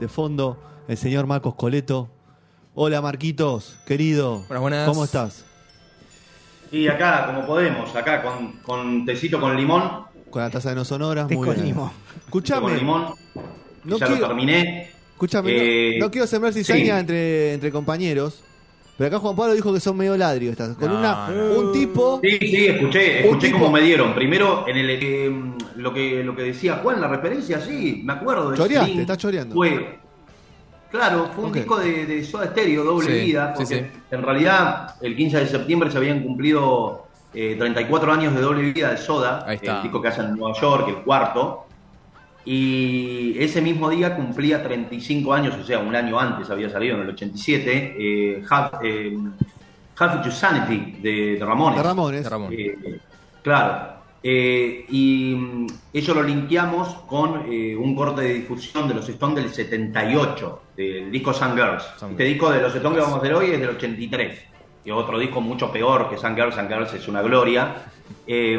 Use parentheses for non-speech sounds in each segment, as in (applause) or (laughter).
de fondo el señor Marcos Coleto. Hola Marquitos, querido. Buenas, buenas. ¿Cómo estás? Y acá, como podemos, acá con, con tecito con limón. Con la taza de no sonoras, muy con bien. limón. Escuchame, Con limón. No ya quiero- lo terminé. escuchame, Eh, no, no quiero sembrar cizaña sí. entre, entre compañeros, pero acá Juan Pablo dijo que son medio ladrios estas. Con No, una, no. un tipo. Sí, sí, escuché, escuché cómo me dieron. Primero, en el eh, lo que lo que decía Juan, la referencia, sí, me acuerdo de Choreaste, Sting, estás choreando. Fue, claro, fue un disco de, de Soda Stereo, doble Sí, vida, sí, porque sí. en realidad el 15 de septiembre se habían cumplido eh, 34 años de doble vida de Soda, Ahí está. el disco que hacen en Nueva York, el cuarto. Y ese mismo día cumplía 35 años, o sea, un año antes había salido, en el 87, eh, Half, eh, Half to Sanity de, de Ramones. De Ramones. De Ramón. Eh, claro. Eh, y mm, eso lo linkeamos con eh, un corte de difusión de los Stones del 78, del disco Sun Girls. Sun este disco de los Stones que vamos a hacer hoy es del 83. Y otro disco mucho peor que Sun Girls. Sun Girls es una gloria. Eh,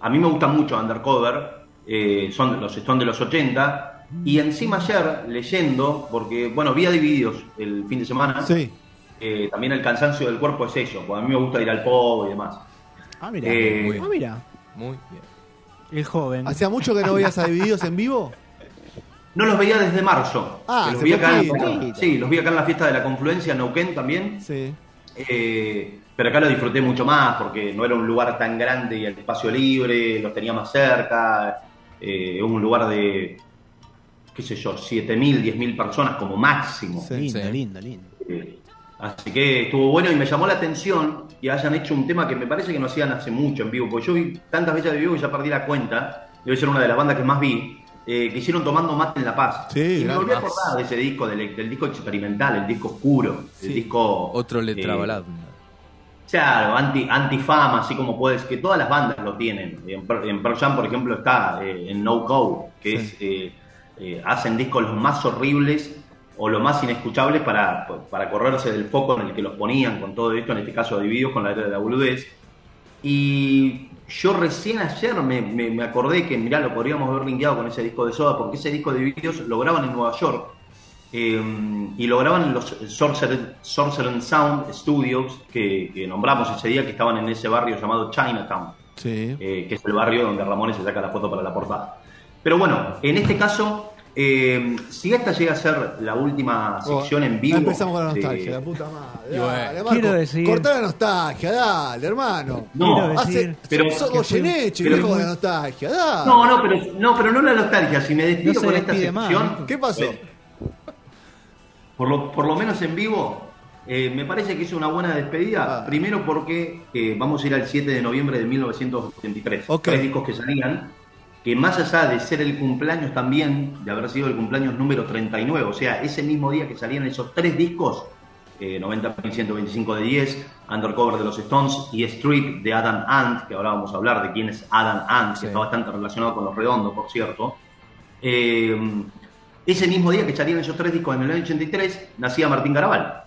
a mí me gusta mucho Undercover. Eh, son los Stones de los 80. Y encima ayer, leyendo, porque, bueno, vi a Divididos el fin de semana. Sí. eh, también el cansancio del cuerpo es eso, porque a mí me gusta ir al pop y demás. Ah, mira. Eh, muy bien. ah, mira. Muy bien. El joven. ¿Hacía mucho que no veías a Divididos en vivo? No los veía desde marzo. Ah, los vi acá en- sí, los vi acá en la fiesta de la confluencia en Neuquén también. Sí. Eh, pero acá lo disfruté mucho más porque no era un lugar tan grande y el espacio libre, los tenía más cerca. Eh, un lugar de, qué sé yo, 7.000, 10.000 personas como máximo. Sí. lindo, sí. lindo, lindo. Eh, Así que estuvo bueno y me llamó la atención que hayan hecho un tema que me parece que no hacían hace mucho en vivo, porque yo vi tantas veces de vivo que ya perdí la cuenta, debe ser una de las bandas que más vi, eh, que hicieron Tomando Mate en La Paz. Sí, y me volví a acordar de ese disco, del, del disco experimental, el disco oscuro, Sí. el disco... Otro letra eh, balada. Claro, anti, antifama, así como puedes, que todas las bandas lo tienen. En, en Pearl Jam, por ejemplo, está eh, en No Go, que Sí. es eh, eh, hacen discos los más horribles o los más inescuchables para, para correrse del foco en el que los ponían con todo esto, en este caso divididos con la era de la boludez. Y yo recién ayer me, me- me acordé que, mirá, lo podríamos haber linkeado con ese disco de Soda, porque ese disco de Divididos lo graban en Nueva York. Eh, y lo graban en los Sorcerer, Sorcerer Sound Studios que, que nombramos ese día, que estaban en ese barrio llamado Chinatown, Sí. eh, que es el barrio donde Ramones se saca la foto para la portada. Pero bueno, en este caso, eh, si esta llega a ser la última sección en vivo. Empezamos con la de- nostalgia, la puta madre. Dale, Marco, Quiero decir- Cortá la nostalgia, dale, hermano. No, Hace, pero- sos Goyeneche, viejo de la nostalgia, dale. No, no, pero no, pero no la nostalgia. Si me despido No con esta más, sección. ¿Qué pasó? Por lo, por lo menos en vivo, eh, me parece que es una buena despedida. Ah. Primero porque eh, vamos a ir al 7 de noviembre de 1983. Ok. Tres discos que salían, que más allá de ser el cumpleaños también, de haber sido el cumpleaños número 39, o sea, ese mismo día que salían esos tres discos, eh, 90 125 de 10, Undercover de los Stones y Street de Adam Ant, que ahora vamos a hablar de quién es Adam Ant, Sí. que está bastante relacionado con los redondos, por cierto. Eh, ese mismo día que salían esos tres discos en el año 83, nacía Martín Garabal.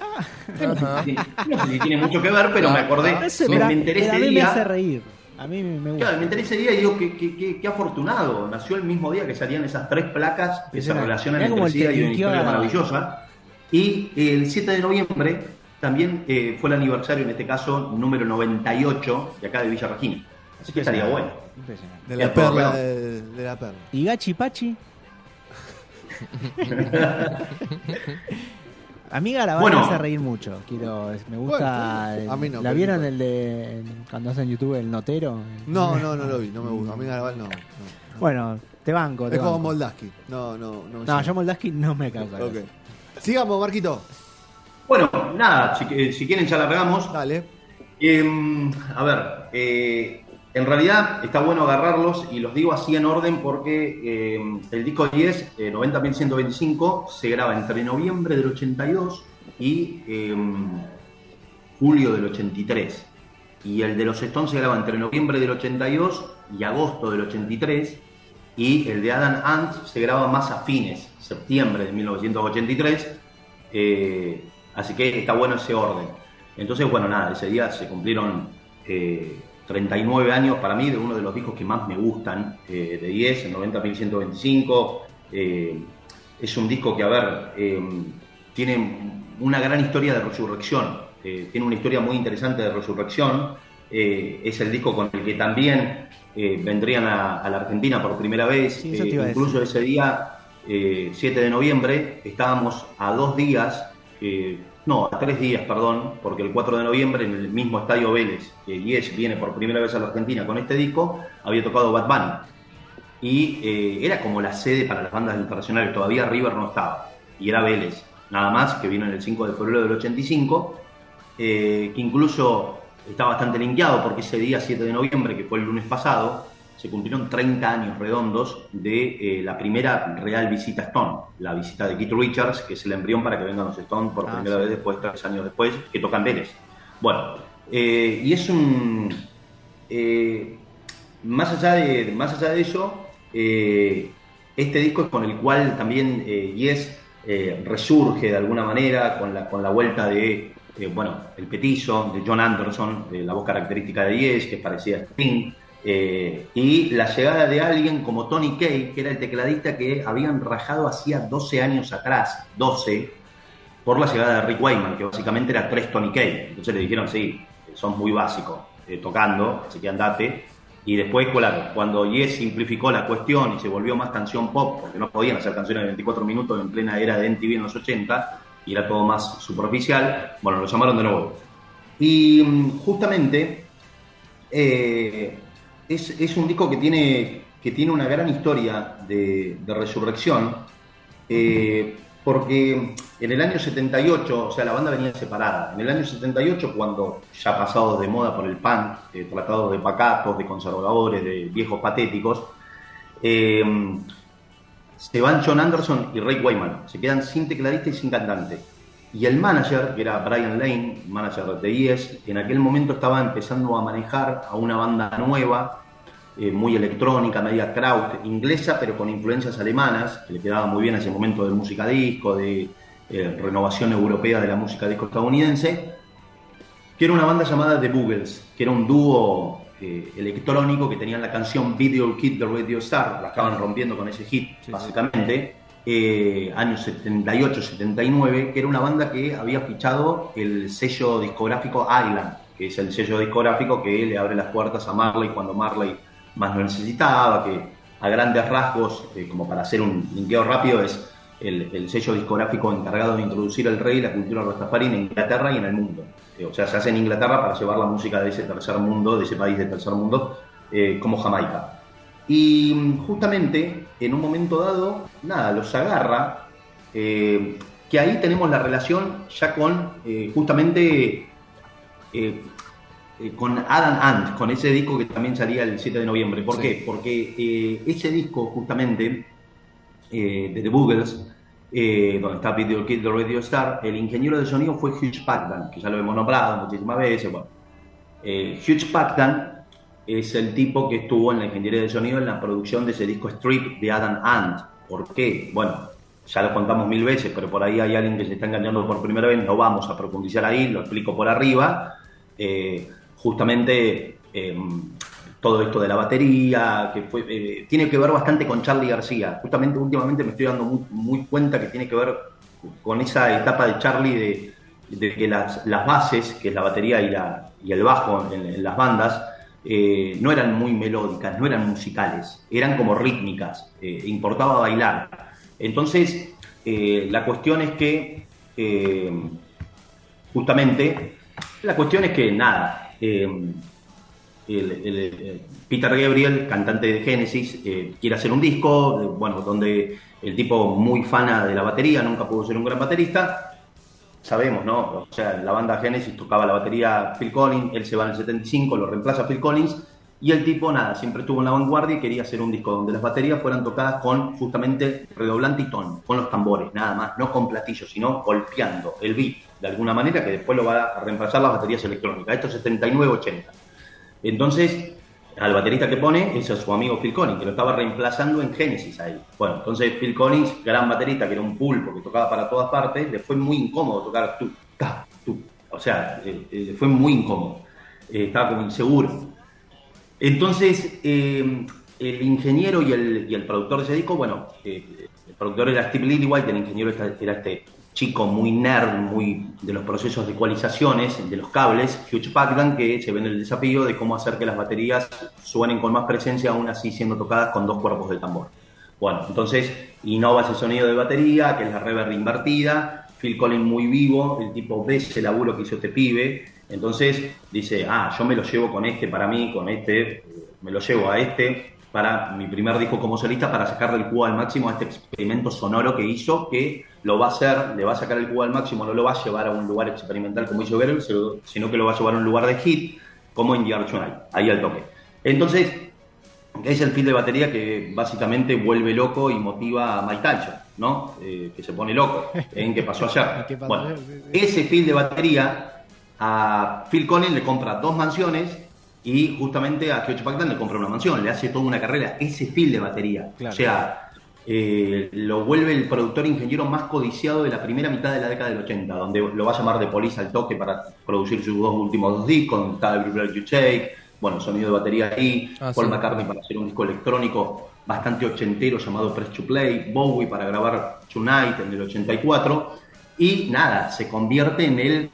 Ajá. No sé si tiene mucho que ver, pero me acordé, me, me, me enteré ese mí me hace día. reír. A mí me me gusta. Claro, me enteré ese día y digo que, que, que- que afortunado. Nació el mismo día que salían esas tres placas que se relacionan entre sí. Hay una historia maravillosa. Y el 7 de noviembre también eh, fue el aniversario, en este caso, número 98 de acá de Villa Regina. Así que estaría bueno. Impresionante. De la perla, de, de la perla. ¿Y Gachi Pachi? A mí Garabal Bueno. me hace reír mucho. Quiero, me gusta. Bueno, a mí no, ¿La vieron el de cuando hacen YouTube el notero? No, no, no lo vi, no me gusta. A mí Garabal no. no. Bueno, te banco. Te es como. Moldaski. No, no, no. No, yo Moldaski no me causa. Ok. gracia. Sigamos, Marquito. Bueno, nada, si, eh, si quieren ya largamos. Dale. Eh, a ver, eh, en realidad está bueno agarrarlos y los digo así en orden porque eh, el disco 10, eh, 90.125, se graba entre noviembre del 82 y eh, julio del 83. Y el de los Stones se graba entre noviembre del 82 y agosto del 83. Y el de Adam Ant se graba más a fines, septiembre de 1983. eh, así que está bueno ese orden. Entonces, bueno, nada, ese día se cumplieron eh, 39 años para mí de uno de los discos que más me gustan, eh, de 10, el 90.125. Eh, es un disco que, a ver, eh, tiene una gran historia de resurrección, eh, tiene una historia muy interesante de resurrección. Es el disco con el que también vendrían a, a la Argentina por primera vez. Sí, incluso ese día, eh, 7 de noviembre, estábamos a dos días, eh, no, a tres días, perdón, porque el 4 de noviembre en el mismo estadio Vélez, que Yes viene por primera vez a la Argentina con este disco, había tocado Bad Bunny. Y eh, era como la sede para las bandas internacionales, todavía River no estaba, y era Vélez, nada más, que vino en el 5 de febrero del 85, eh, que incluso está bastante linkeado porque ese día 7 de noviembre, que fue el lunes pasado, se cumplieron 30 años redondos de eh, la primera real visita a Stone, la visita de Keith Richards, que es el embrión para que vengan los Stone por Ah, primera sí. vez después, tres años después, que tocan Vélez. Bueno, eh, y es un... eh, más, allá de, más allá de eso, este disco es con el cual también Yes resurge de alguna manera con la, con la vuelta de, bueno, el petizo de John Anderson, de la voz característica de Yes, que parecía Sting, eh, y la llegada de alguien como Tony Kay, que era el tecladista que habían rajado hacía 12 años atrás, 12, por la llegada de Rick Wayman, que básicamente era tres Tony Kay. Entonces le dijeron, sí, son muy básicos eh, tocando, así que andate. Y después, cuando Yes simplificó la cuestión y se volvió más canción pop, porque no podían hacer canciones de 24 minutos en plena era de MTV en los 80, y era todo más superficial, bueno, lo llamaron de nuevo. Y mm, justamente eh, es, un disco que tiene, que tiene una gran historia de, resurrección, eh, porque en el año 78, o sea, la banda venía separada. En el año 78, cuando ya pasados de moda por el punk, eh, tratados de pacatos, de conservadores, de viejos patéticos, eh, se van John Anderson y Ray Wyman, se quedan sin tecladista y sin cantante. Y el manager, que era Brian Lane, manager de Yes, en aquel momento estaba empezando a manejar a una banda nueva, eh, muy electrónica, media kraut, inglesa, pero con influencias alemanas, que le quedaba muy bien a ese momento de música disco, de eh, renovación europea de la música disco estadounidense, que era una banda llamada The Boogles, que era un dúo eh, electrónico que tenían la canción Video Kid de Radio Star, la estaban rompiendo con ese hit, Sí, básicamente, eh, años 78, 79, que era una banda que había fichado el sello discográfico Island, que es el sello discográfico que le abre las puertas a Marley cuando Marley más lo necesitaba, que a grandes rasgos, eh, como para hacer un linkeo rápido, es el, el sello discográfico encargado de introducir el rey y la cultura rastafari en Inglaterra y en el mundo. Eh, o sea, se hace en Inglaterra para llevar la música de ese tercer mundo, de ese país del tercer mundo, eh, como Jamaica. Y mm, justamente, en un momento dado, nada, los agarra, eh, que ahí tenemos la relación ya con, eh, justamente, eh, con Adam Ant, con ese disco que también salía el 7 de noviembre. ¿Por Sí. qué? Porque ese disco, justamente, de The Boogles, donde está Video Kid de Radio Star, el ingeniero de sonido fue Hugh Packdan, que ya lo hemos nombrado muchísimas veces. Bueno, Hugh Packdan es el tipo que estuvo en la ingeniería de sonido en la producción de ese disco Strip de Adam Ant. ¿Por qué? Bueno, ya lo contamos mil veces, pero por ahí hay alguien que se está engañando por primera vez, no vamos a profundizar ahí, lo explico por arriba. Eh, justamente eh, todo esto de la batería, que eh, tiene que ver bastante con Charlie García. Justamente últimamente me estoy dando muy, cuenta que tiene que ver con esa etapa de Charlie de, de que las, las bases, que es la batería y el bajo en, en las bandas, eh, no eran muy melódicas, no eran musicales, eran como rítmicas, eh, importaba bailar. Entonces, eh, la cuestión es que, justamente, la cuestión es que nada, Peter Gabriel, cantante de Genesis, quiere hacer un disco, bueno, donde el tipo muy fana de la batería, nunca pudo ser un gran baterista, sabemos, ¿no? O sea, la banda Genesis tocaba la batería Phil Collins, él se va en el 75, lo reemplaza Phil Collins, Y el tipo, nada, siempre estuvo en la vanguardia y quería hacer un disco donde las baterías fueran tocadas con justamente redoblante y tono, con los tambores, nada más, no con platillos, sino golpeando el beat de alguna manera que después lo va a reemplazar las baterías electrónicas. Esto es 79-80. Entonces, al baterista que pone es a su amigo Phil Collins, que lo estaba reemplazando en Genesis ahí. Bueno, entonces Phil Collins, gran baterista, que era un pulpo, que tocaba para todas partes, le fue muy incómodo tocar tú, ta, tú. O sea, eh, eh, fue muy incómodo. Eh, estaba como inseguro. Entonces, eh, el ingeniero y el, y el productor de ese disco, bueno, el productor era Steve Lillywhite, el ingeniero era era este chico muy nerd, muy de los procesos de ecualizaciones, de los cables, Hugh Packdan, que se ve en el desafío de cómo hacer que las baterías suenen con más presencia, aún así siendo tocadas con dos cuerpos del tambor. Bueno, entonces innova ese sonido de batería, que es la reverb invertida, Phil Collins muy vivo, el tipo ve ese laburo que hizo este pibe, entonces dice, ah, yo me lo llevo con este para mí, con este, me lo llevo a este para mi primer disco como solista para sacarle el cubo al máximo a este experimento sonoro que hizo, que lo va a hacer, le va a sacar el cubo al máximo, no lo va a llevar a un lugar experimental como hizo Beryl, sino que lo va a llevar a un lugar de hit, como en Gear ahí al toque. Entonces, es el feel de batería que básicamente vuelve loco y motiva a Mike Tyson, ¿no? Eh, que se pone loco, (laughs) en que pasó ayer. ¿Qué pasó Bueno, ese feel de batería a Phil Collins le compra dos mansiones y justamente a Kyocho Pactan le compra una mansión, le hace toda una carrera, ese feel de batería. Claro. O sea, eh, lo vuelve el productor ingeniero más codiciado de la primera mitad de la década del 80, donde lo va a llamar de Police al toque para producir sus dos últimos dos discos, donde está Every You Take, bueno, sonido de batería ahí, Ah, Paul sí. McCartney para hacer un disco electrónico bastante ochentero llamado Press to Play, Bowie para grabar Tonight en el 84, y nada, se convierte en el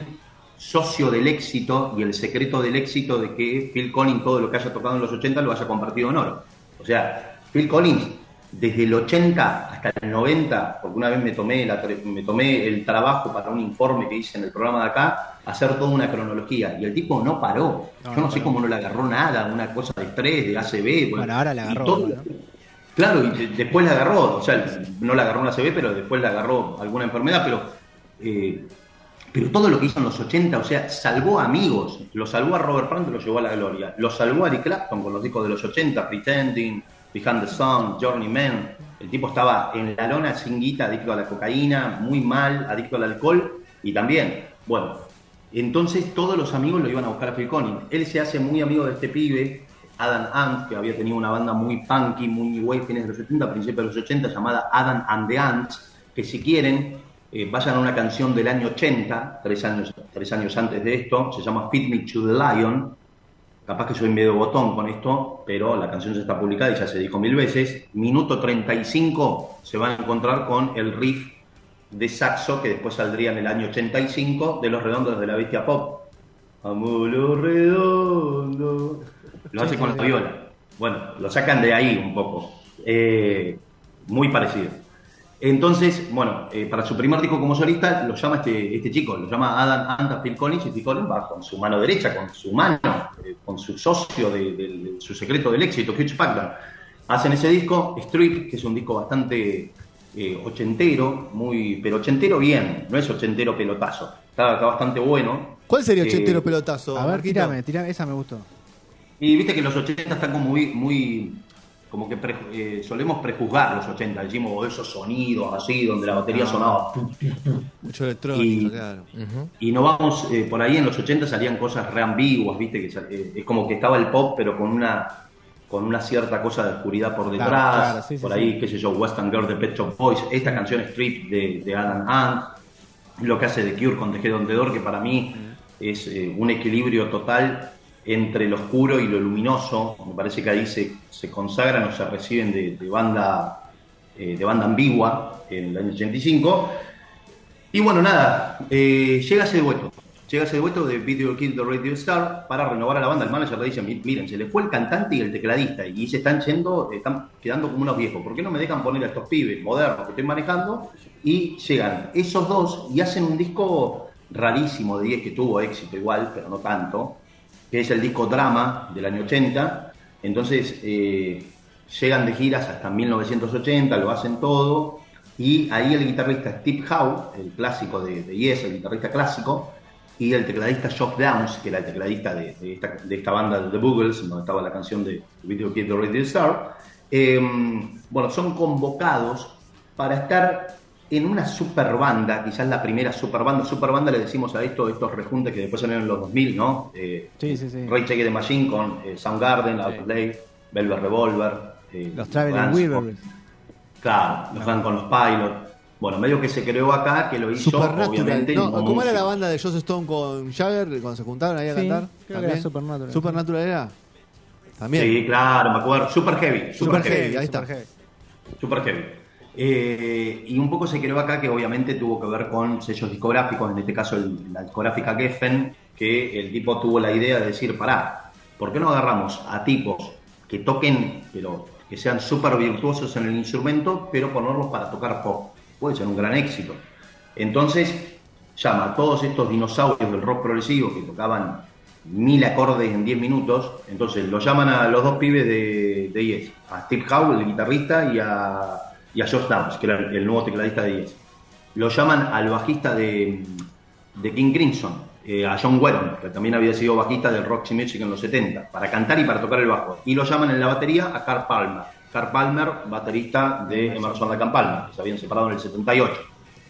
socio del éxito y el secreto del éxito de que Phil Collins todo lo que haya tocado en los 80 lo haya convertido en oro. O sea, Phil Collins desde el 80 hasta el 90, porque una vez me tomé, la, me tomé el trabajo para un informe que hice en el programa de acá, hacer toda una cronología, y el tipo no paró. No, Yo no, no sé paró. cómo no le agarró nada, una cosa de estrés, de ACB. Bueno, ahora le y agarró, todo- ¿no? Claro, y de- después la agarró, o sea, no la agarró una CB, pero después la agarró alguna enfermedad, pero, eh, pero todo lo que hizo en los 80, o sea, salvó amigos, lo salvó a Robert Plant, lo llevó a la gloria, lo salvó a Eric Clapton con los discos de los 80, Pretending, Behind the Sun, Journeyman, el tipo estaba en la lona sin guita, adicto a la cocaína, muy mal, adicto al alcohol, y también, bueno, entonces todos los amigos lo iban a buscar a Phil Collins. Él se hace muy amigo de este pibe, Adam Ant, que había tenido una banda muy punky, muy way, fines de los 70, principios de los 80, llamada Adam and the Ants, que si quieren, eh, vayan a una canción del año 80, tres años, tres años antes de esto, se llama Feed Me to the Lion. Capaz que soy medio botón con esto, pero la canción ya está publicada y ya se dijo mil veces. Minuto 35 se van a encontrar con el riff de saxo que después saldría en el año 85 de los redondos de la bestia pop. Amulo redondo. Lo hace con la viola. Bueno, lo sacan de ahí un poco. Eh, muy parecido. Entonces, bueno, eh, para su primer disco como solista lo llama este, este chico, lo llama Adam Anta Phil Collins y Phil Collins va con su mano derecha, con su mano, eh, con su socio de, de- de su secreto del éxito, Hugh Packard. Hacen ese disco, Strip, que es un disco bastante eh, ochentero, muy, pero ochentero bien, no es ochentero pelotazo, está, está bastante bueno. ¿Cuál sería Eh, ochentero pelotazo? A ver, Marquito? tirame, tirame, esa me gustó. Y viste que los 80 están como muy, muy como que pre- eh, solemos prejuzgar los 80, decimos "Oh, esos sonidos así, donde la batería sonaba. pum, Mucho electrónico, Y- claro. Ujú. Y no vamos, eh, por ahí en los 80 salían cosas re ambiguas, viste, que eh, es como que estaba el pop, pero con una con una cierta cosa de oscuridad por detrás, Claro, claro, sí, sí, por sí. ahí, qué sé yo, Western Girl de Pet Shop Boys, esta canción Strip de, de Adam Ant, lo que hace The Cure con The Head on the Door, que para mí es eh, un equilibrio total entre lo oscuro y lo luminoso. Me parece que ahí se, se consagran o se reciben de, banda eh, de banda ambigua en el año 85. Y bueno, nada, eh, llega ese dueto. Llega ese dueto de Video Kill the Radio Star para renovar a la banda. El manager le dice, "Mi- miren, se le fue el cantante y el tecladista y se están yendo, están quedando como unos viejos. ¿Por qué no me dejan poner a estos pibes modernos que estoy manejando? Y llegan esos dos y hacen un disco rarísimo de 10 que tuvo éxito igual, pero no tanto, que es el disco Drama del año 80. Entonces eh, llegan de giras hasta 1980, lo hacen todo. Y ahí el guitarrista Steve Howe, el clásico de, de Yes, el guitarrista clásico, y el tecladista Shock Downs, que era el tecladista de, esta, banda de The Boogles, donde estaba la canción de Video Kid de Radio Star, eh, bueno, son convocados para estar en una super banda, quizás la primera super banda. Super banda le decimos a esto, estos rejuntes que después salieron en los 2000, ¿no? Eh, Sí, sí, sí. Ray Check the Machine con eh, Soundgarden, Outplay, Velvet Revolver. eh, Los Traveling Wilburys. Claro, los dan con los Pilots. Bueno, medio que se creó acá, que lo hizo Supernatural. obviamente. No, ¿Cómo era la banda de Joss Stone con Jagger cuando se juntaron ahí a Sí, cantar? creo que era Supernatural. Supernatural era. También. Sí, claro, me acuerdo. Super Heavy. Super, Super Heavy. Heavy, ahí está. Heavy. Super Heavy. Eh, y un poco se creó acá que obviamente tuvo que ver con sellos discográficos, en este caso la discográfica Geffen, que el tipo tuvo la idea de decir, pará, ¿por qué no agarramos a tipos que toquen, pero que sean súper virtuosos en el instrumento, pero ponerlos para tocar pop? Puede ser un gran éxito. Entonces, llama a todos estos dinosaurios del rock progresivo que tocaban mil acordes en 10 minutos, entonces lo llaman a los dos pibes de, de Yes, a Steve Howe, el guitarrista, y a, y a Josh Downs, que era el, el nuevo tecladista de Yes. Lo llaman al bajista de, de King Crimson, eh, a John Whelan, que también había sido bajista del Roxy Music en los 70, para cantar y para tocar el bajo. Y lo llaman en la batería a Carl Palmer. Carl Palmer, baterista de Emerson and Palmer, que se habían separado en el 78.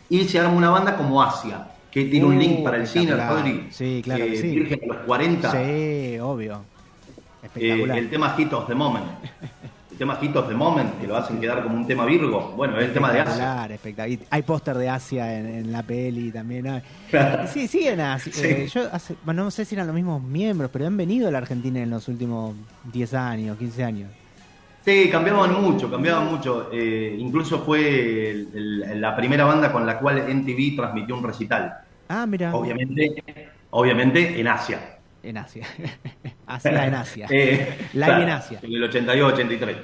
Y se arma una banda como Asia, que tiene un Uh, link para el cine, espectacular. Rodri. Sí, claro Eh, que sí. Virgen de los 40. Sí, obvio. Eh, Espectacular. el tema Hit of the Moment. (laughs) El tema Hit of the Moment, que lo hacen quedar como un tema Virgo. Bueno, es el tema de Asia. Espectacular, Hay póster de Asia en, en la peli también. hay. Claro. Sí, siguen Asia. Sí. Eh, yo hace- bueno, no sé si eran los mismos miembros, pero han venido a la Argentina en los últimos 10 años, 15 años. Sí, cambiaban mucho, cambiaban mucho. Eh, incluso fue el- el- la primera banda con la cual MTV transmitió un recital. Ah, mira. Obviamente, obviamente en Asia. En Asia. (laughs) (laughs) Asia en Asia. Eh, Live claro, en Asia. En el 82-83.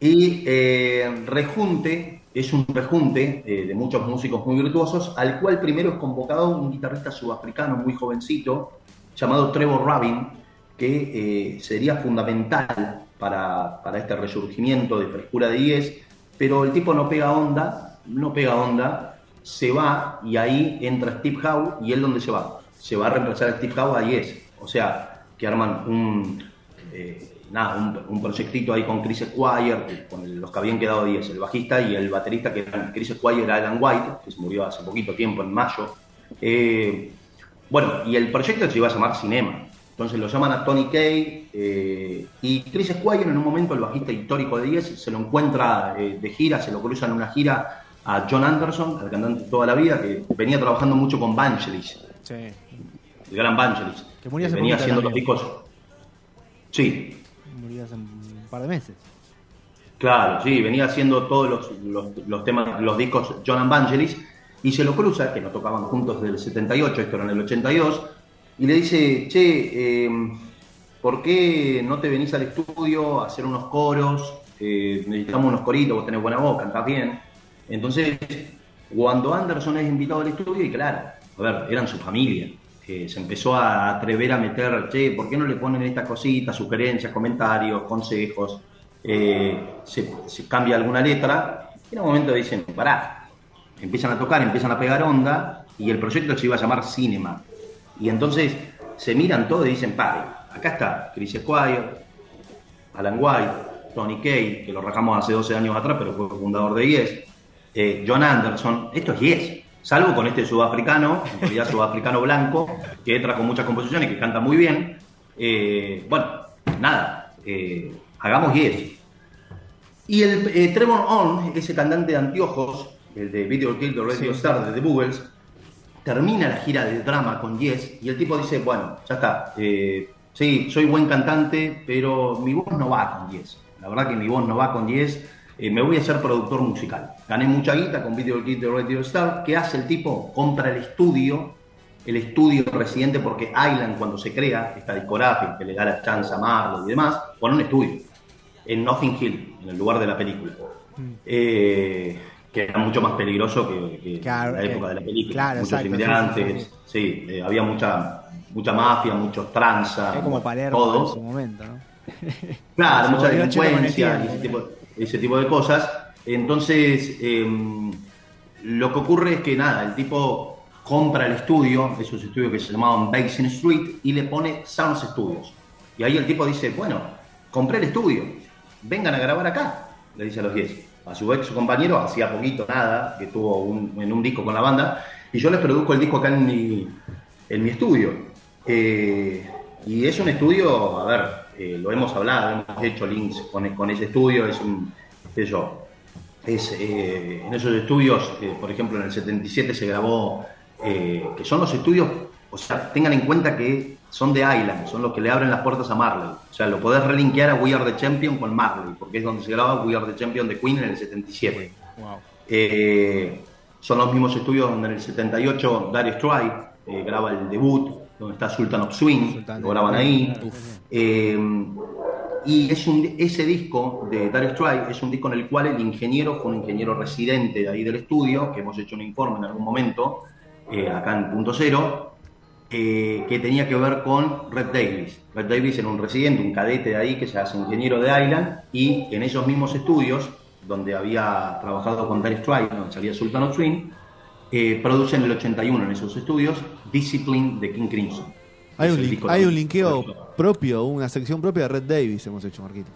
Y eh, Rejunte es un rejunte eh, de muchos músicos muy virtuosos, al cual primero es convocado un guitarrista sudafricano muy jovencito, llamado Trevor Rabin, que eh, sería fundamental para, para este resurgimiento de frescura de Yes, pero el tipo no pega onda, no pega onda, se va y ahí entra Steve Howe y él dónde se va? Se va a reemplazar a Steve Howe a Yes, o sea, que arman un, eh, nada, un, proyectito ahí con Chris Squire, con los que habían quedado 10, el bajista y el baterista que eran Chris Squire Alan White, que se murió hace poquito tiempo, en mayo. Eh, bueno, y el proyecto se iba a llamar Cinema. Entonces lo llaman a Tony Kay eh, y Chris Squire en un momento, el bajista histórico de 10, se lo encuentra de gira, se lo cruza en una gira a John Anderson, al cantante toda la vida, que venía trabajando mucho con Vangelis, Sí. El gran Vangelis. Que murió hace venía poquito haciendo los discos. Sí, Murió hace un par de meses. Claro, sí, venía haciendo todos los, los, los temas, los discos John Vangelis y se lo cruza, que no tocaban juntos desde el 78, esto era en el 82, y le dice, che, eh, ¿por qué no te venís al estudio a hacer unos coros? Eh, necesitamos unos coritos, vos tenés buena voz, cantás bien. Entonces, cuando Anderson es invitado al estudio, y claro, a ver, eran su familia, se empezó a atrever a meter, che, ¿por qué no le ponen estas cositas, sugerencias, comentarios, consejos? Eh, se, se cambia alguna letra, y en un momento dicen, pará, empiezan a tocar, empiezan a pegar onda, y el proyecto se iba a llamar Cinema. Y entonces se miran todos y dicen, pare, acá está Chris Squire, Alan White, Tony Kay, que lo rajamos hace 12 años atrás, pero fue fundador de Yes, eh, John Anderson, esto es Yes, salvo con este sudafricano, en realidad sudafricano blanco, que entra con muchas composiciones, que canta muy bien. Eh, bueno, nada, eh, hagamos Yes. Y el eh, Trevor On, ese cantante de anteojos, el de Video Kill the Radio Star de The Boogles, termina la gira de drama con Yes y el tipo dice, bueno, ya está, eh, sí, soy buen cantante, pero mi voz no va con Yes. La verdad que mi voz no va con Yes, eh, me voy a ser productor musical. Gané mucha guita con Video Kill the Radio Star. ¿Qué hace el tipo? Compra el estudio, el estudio residente, porque Island cuando se crea, esta discográfica que le da la chance a Marley y demás, pone un estudio en Nothing Hill, en el lugar de la película. Eh, que era mucho más peligroso que, que Claro, la época eh, de la película. claro, Muchos exacto, inmigrantes, sí, sí, eh, había mucha mucha mafia, muchos tranza, Es como Palermo todo. en su momento, ¿no? Claro, (laughs) mucha delincuencia y ese tipo, ese tipo de cosas. Entonces, eh, lo que ocurre es que nada, el tipo compra el estudio, esos estudios que se llamaban Basin Street, y le pone Sounds Studios. Y ahí el tipo dice, bueno, compré el estudio, vengan a grabar acá, le dice a los 10. A su ex compañero, hacía poquito, nada, que estuvo en un disco con la banda, y yo les produzco el disco acá en mi, en mi estudio. Eh, y es un estudio, a ver, eh, lo hemos hablado, hemos hecho links con, con ese estudio, es un, qué sé yo, es, eh, en esos estudios, eh, por ejemplo, en el 77 se grabó, eh, que son los estudios, o sea, tengan en cuenta que son de Island, son los que le abren las puertas a Marley. O sea, lo podés relinkear a We Are the Champion con Marley, porque es donde se graba We Are the Champion de Queen en el 77. Wow. Eh, son los mismos estudios donde en el 78 Darius Troy eh, graba el debut, donde está Sultan of Swing, Sultan lo graban ahí. Uf. Eh, y es un, ese disco de Darius Troy es un disco en el cual el ingeniero fue un ingeniero residente de ahí del estudio, que hemos hecho un informe en algún momento, eh, acá en Punto Cero, eh, que tenía que ver con Red Davis. Red Davis era un residente, un cadete de ahí que se hace ingeniero de Island y en esos mismos estudios, donde había trabajado con Darius Troy, donde salía Sultan of Swing, eh, producen el 81 en esos estudios Discipline de King Crimson. Hay un, link- hay un linkeo propio, una sección propia de Red Davis hemos hecho, Marquitos.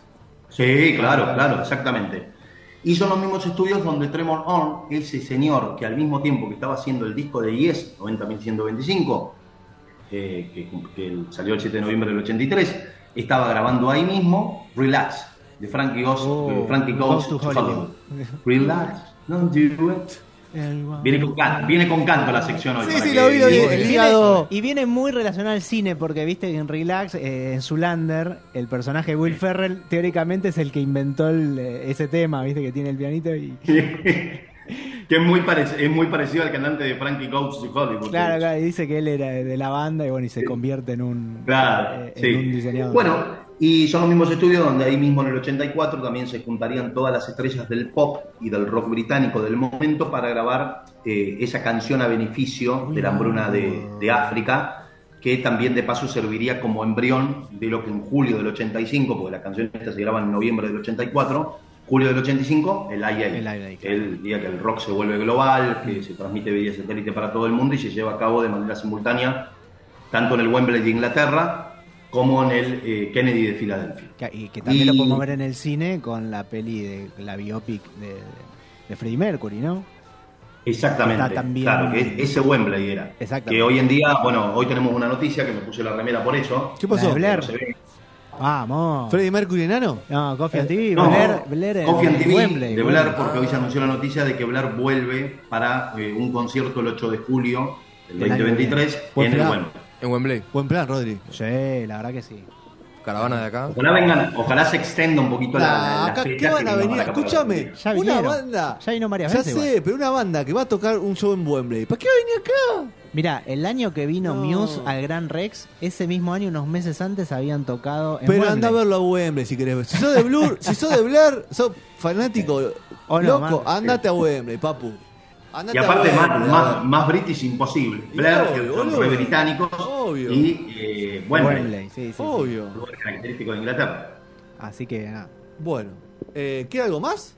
Sí, claro, claro, exactamente. Y son los mismos estudios donde Tremor On, ese señor que al mismo tiempo que estaba haciendo el disco de Yes, 90125, eh, que, que salió el 7 de noviembre del 83, estaba grabando ahí mismo Relax, de Frankie Goes, Oh, Frankie Goes to to Hollywood. Hollywood. Relax, don't do it. Viene con, can- viene con canto la sección hoy. Sí, sí, lo vi, El hígado. Y viene muy relacionado al cine, porque viste que en Relax, eh, en Zulander, el personaje de Will Ferrell, teóricamente es el que inventó el, eh, ese tema, viste que tiene el pianito y. que es muy, es muy parecido al cantante de Frankie Goes to Hollywood. Claro, claro, y dice que él era de la banda y bueno, y se convierte en un, Claro, eh, en sí. un diseñador. Bueno, y son los mismos estudios donde ahí mismo en el 84 también se juntarían todas las estrellas del pop y del rock británico del momento para grabar eh, esa canción a beneficio de la hambruna de, de África, que también de paso serviría como embrión de lo que en julio del 85, porque la canción esta se graba en noviembre del 84, julio del 85, el IA, El IA, el día que el rock se vuelve global, que se transmite vía satélite para todo el mundo y se lleva a cabo de manera simultánea tanto en el Wembley de Inglaterra como en el eh, Kennedy de Filadelfia. Que- y que también Y- lo podemos ver en el cine con la peli de la biopic de, de Freddie Mercury, ¿no? Exactamente. Está también- Claro, que ese Wembley era. Exactamente. Que hoy en día, bueno, hoy tenemos una noticia que me puse la remera por eso. ¿Qué pasó? Blair. Vamos. ¿Freddy Mercury enano? No, Coffee and TV, No, Blair, Blair en Coffee and TV Wembley. de Blair, porque hoy se anunció la noticia de que Blair vuelve para eh, un concierto el 8 de julio del Del año 2023 Buen en el. Wembley. En Wembley. Buen plan, Rodri. Sí, la verdad que sí. Caravana de acá. Ojalá vengan, ojalá se extienda un poquito la, la, acá, ¿Qué van a venir? Escúchame. Ya una vinieron. banda. Ya vino varias Ya veces sé, igual. pero una banda que va a tocar un show en Wembley. ¿Para qué va a venir acá? Mira, el año que vino No. Muse al Gran Rex, ese mismo año, unos meses antes, habían tocado en Pero Wembley. anda a verlo a Wembley si querés ver. Si sos de Blur, si sos de Blair, sos fanático O no, loco, man. andate a Wembley, papu. Andate Y aparte, más, más, más british imposible. Blair, obvio, que son re británicos, Obvio. y eh, Wembley, Wembley, sí, sí, sí. Obvio. lugar característico de Inglaterra. Así que nada. Bueno, eh, ¿queda algo más?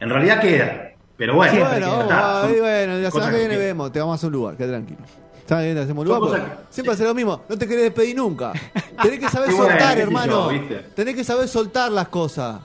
En realidad queda, pero bueno, bueno, queda. vamos, está, ahí, son bueno, la semana que viene que- vemos, te vamos a hacer un lugar, quédate tranquilo. Está bien, hacemos un lugar, siempre hace lo mismo, no te querés despedir nunca. (laughs) Tenés que saber soltar, hermano. yo. Tenés que saber soltar las cosas.